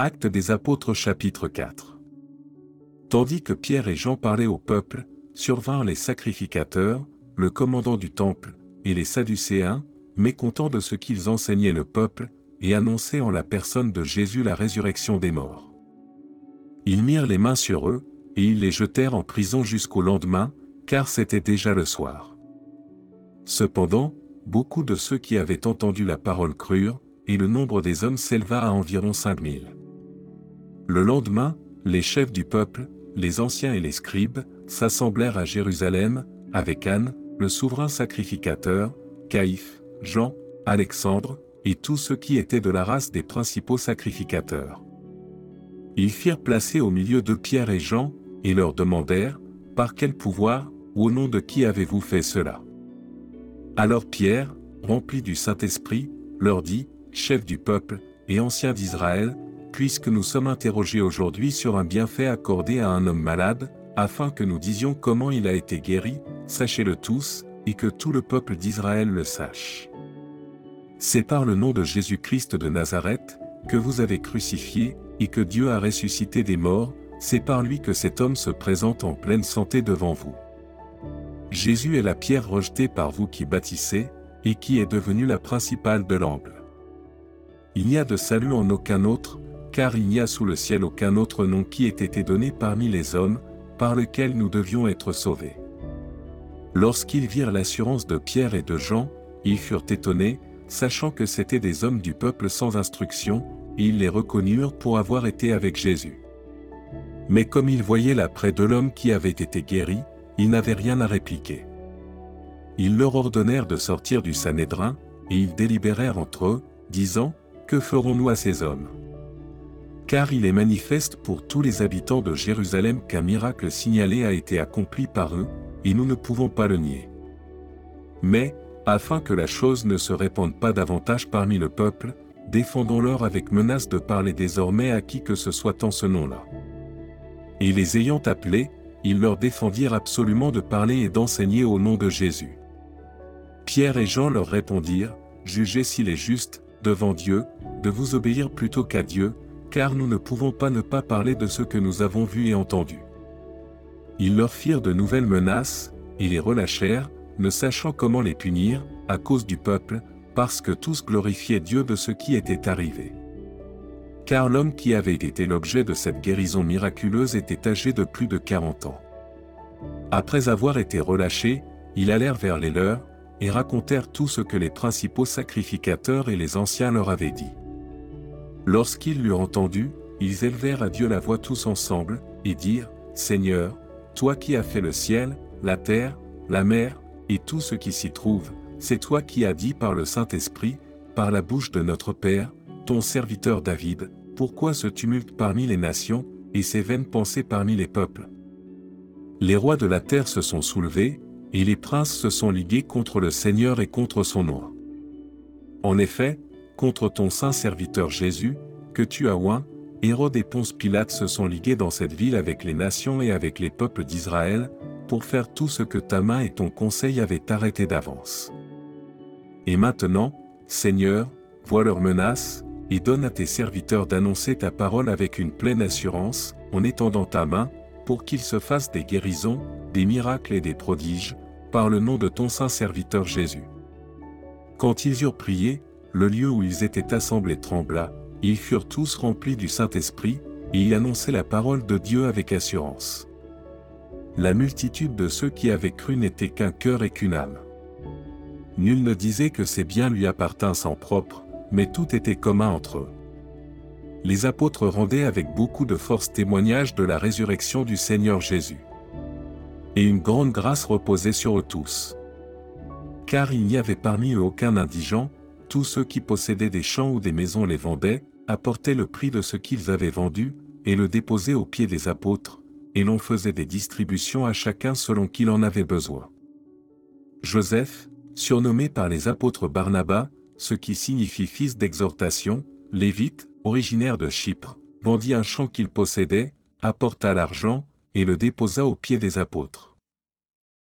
Actes des apôtres chapitre 4. Tandis que Pierre et Jean parlaient au peuple, survinrent les sacrificateurs, le commandant du temple, et les Sadducéens, mécontents de ce qu'ils enseignaient le peuple, et annonçaient en la personne de Jésus la résurrection des morts. Ils mirent les mains sur eux, et ils les jetèrent en prison jusqu'au lendemain, car c'était déjà le soir. Cependant, beaucoup de ceux qui avaient entendu la parole crurent, et le nombre des hommes s'éleva à environ cinq mille. Le lendemain, les chefs du peuple, les anciens et les scribes, s'assemblèrent à Jérusalem, avec Anne, le souverain sacrificateur, Caïphe, Jean, Alexandre, et tous ceux qui étaient de la race des principaux sacrificateurs. Ils firent placer au milieu de Pierre et Jean, et leur demandèrent, Par quel pouvoir, ou au nom de qui avez-vous fait cela? Alors Pierre, rempli du Saint-Esprit, leur dit, Chef du peuple, et ancien d'Israël, puisque nous sommes interrogés aujourd'hui sur un bienfait accordé à un homme malade, afin que nous disions comment il a été guéri, sachez-le tous, et que tout le peuple d'Israël le sache. C'est par le nom de Jésus-Christ de Nazareth, que vous avez crucifié, et que Dieu a ressuscité des morts, c'est par lui que cet homme se présente en pleine santé devant vous. Jésus est la pierre rejetée par vous qui bâtissez, et qui est devenue la principale de l'angle. Il n'y a de salut en aucun autre, car il n'y a sous le ciel aucun autre nom qui ait été donné parmi les hommes, par lequel nous devions être sauvés. Lorsqu'ils virent l'assurance de Pierre et de Jean, ils furent étonnés, sachant que c'étaient des hommes du peuple sans instruction, et ils les reconnurent pour avoir été avec Jésus. Mais comme ils voyaient l'après de l'homme qui avait été guéri, ils n'avaient rien à répliquer. Ils leur ordonnèrent de sortir du Sanhédrin, et ils délibérèrent entre eux, disant, Que ferons-nous à ces hommes? Car il est manifeste pour tous les habitants de Jérusalem qu'un miracle signalé a été accompli par eux, et nous ne pouvons pas le nier. Mais, afin que la chose ne se répande pas davantage parmi le peuple, défendons-leur avec menace de parler désormais à qui que ce soit en ce nom-là. Et les ayant appelés, ils leur défendirent absolument de parler et d'enseigner au nom de Jésus. Pierre et Jean leur répondirent, Jugez s'il est juste, devant Dieu, de vous obéir plutôt qu'à Dieu, car nous ne pouvons pas ne pas parler de ce que nous avons vu et entendu. Ils leur firent de nouvelles menaces, et les relâchèrent, ne sachant comment les punir, à cause du peuple, parce que tous glorifiaient Dieu de ce qui était arrivé. Car l'homme qui avait été l'objet de cette guérison miraculeuse était âgé de plus de 40 ans. Après avoir été relâchés, ils allèrent vers les leurs, et racontèrent tout ce que les principaux sacrificateurs et les anciens leur avaient dit. Lorsqu'ils l'eurent entendu, ils élevèrent à Dieu la voix tous ensemble, et dirent, Seigneur, toi qui as fait le ciel, la terre, la mer, et tout ce qui s'y trouve, c'est toi qui as dit par le Saint-Esprit, par la bouche de notre Père, ton serviteur David, pourquoi ce tumulte parmi les nations, et ces vaines pensées parmi les peuples? Les rois de la terre se sont soulevés, et les princes se sont ligués contre le Seigneur et contre son nom. En effet, contre ton saint serviteur Jésus, que tu as oint, Hérode et Ponce Pilate se sont ligués dans cette ville avec les nations et avec les peuples d'Israël, pour faire tout ce que ta main et ton conseil avaient arrêté d'avance. Et maintenant, Seigneur, vois leurs menaces, et donne à tes serviteurs d'annoncer ta parole avec une pleine assurance, en étendant ta main, pour qu'ils se fassent des guérisons, des miracles et des prodiges, par le nom de ton saint serviteur Jésus. Quand ils eurent prié, le lieu où ils étaient assemblés trembla, ils furent tous remplis du Saint-Esprit, et ils annonçaient la parole de Dieu avec assurance. La multitude de ceux qui avaient cru n'était qu'un cœur et qu'une âme. Nul ne disait que ces biens lui appartinssent en propre, mais tout était commun entre eux. Les apôtres rendaient avec beaucoup de force témoignage de la résurrection du Seigneur Jésus. Et une grande grâce reposait sur eux tous. Car il n'y avait parmi eux aucun indigent, tous ceux qui possédaient des champs ou des maisons les vendaient, apportaient le prix de ce qu'ils avaient vendu, et le déposaient aux pieds des apôtres, et l'on faisait des distributions à chacun selon qu'il en avait besoin. Joseph, surnommé par les apôtres Barnabas, ce qui signifie fils d'exhortation, lévite, originaire de Chypre, vendit un champ qu'il possédait, apporta l'argent, et le déposa aux pieds des apôtres.